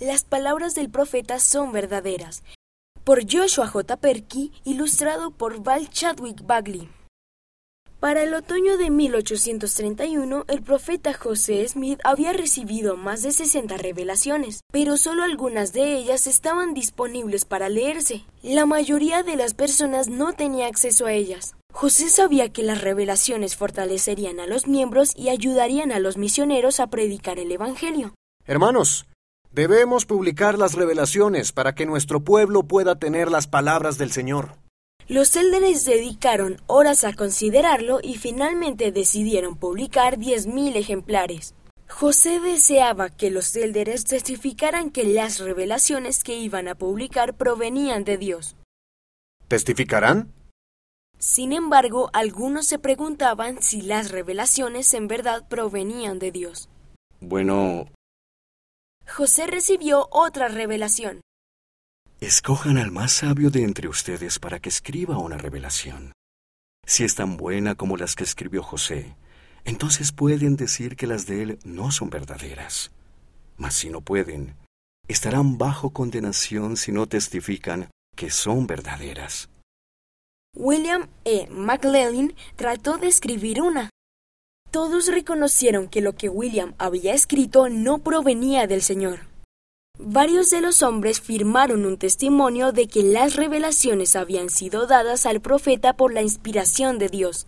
Las palabras del profeta son verdaderas. Por Joshua J. Perky, ilustrado por Val Chadwick Bagley. Para el otoño de 1831, el profeta José Smith había recibido más de 60 revelaciones, pero solo algunas de ellas estaban disponibles para leerse. La mayoría de las personas no tenía acceso a ellas. José sabía que las revelaciones fortalecerían a los miembros y ayudarían a los misioneros a predicar el Evangelio. Hermanos, debemos publicar las revelaciones para que nuestro pueblo pueda tener las palabras del Señor. Los élderes dedicaron horas a considerarlo y finalmente decidieron publicar 10.000 ejemplares. José deseaba que los élderes testificaran que las revelaciones que iban a publicar provenían de Dios. ¿Testificarán? Sin embargo, algunos se preguntaban si las revelaciones en verdad provenían de Dios. Bueno, José recibió otra revelación. escojan al más sabio de entre ustedes para que escriba una revelación. Si es tan buena como las que escribió José, entonces pueden decir que las de él no son verdaderas. Mas si no pueden, estarán bajo condenación si no testifican que son verdaderas. William E. McLean trató de escribir una. Todos reconocieron que lo que William había escrito no provenía del Señor. Varios de los hombres firmaron un testimonio de que las revelaciones habían sido dadas al profeta por la inspiración de Dios.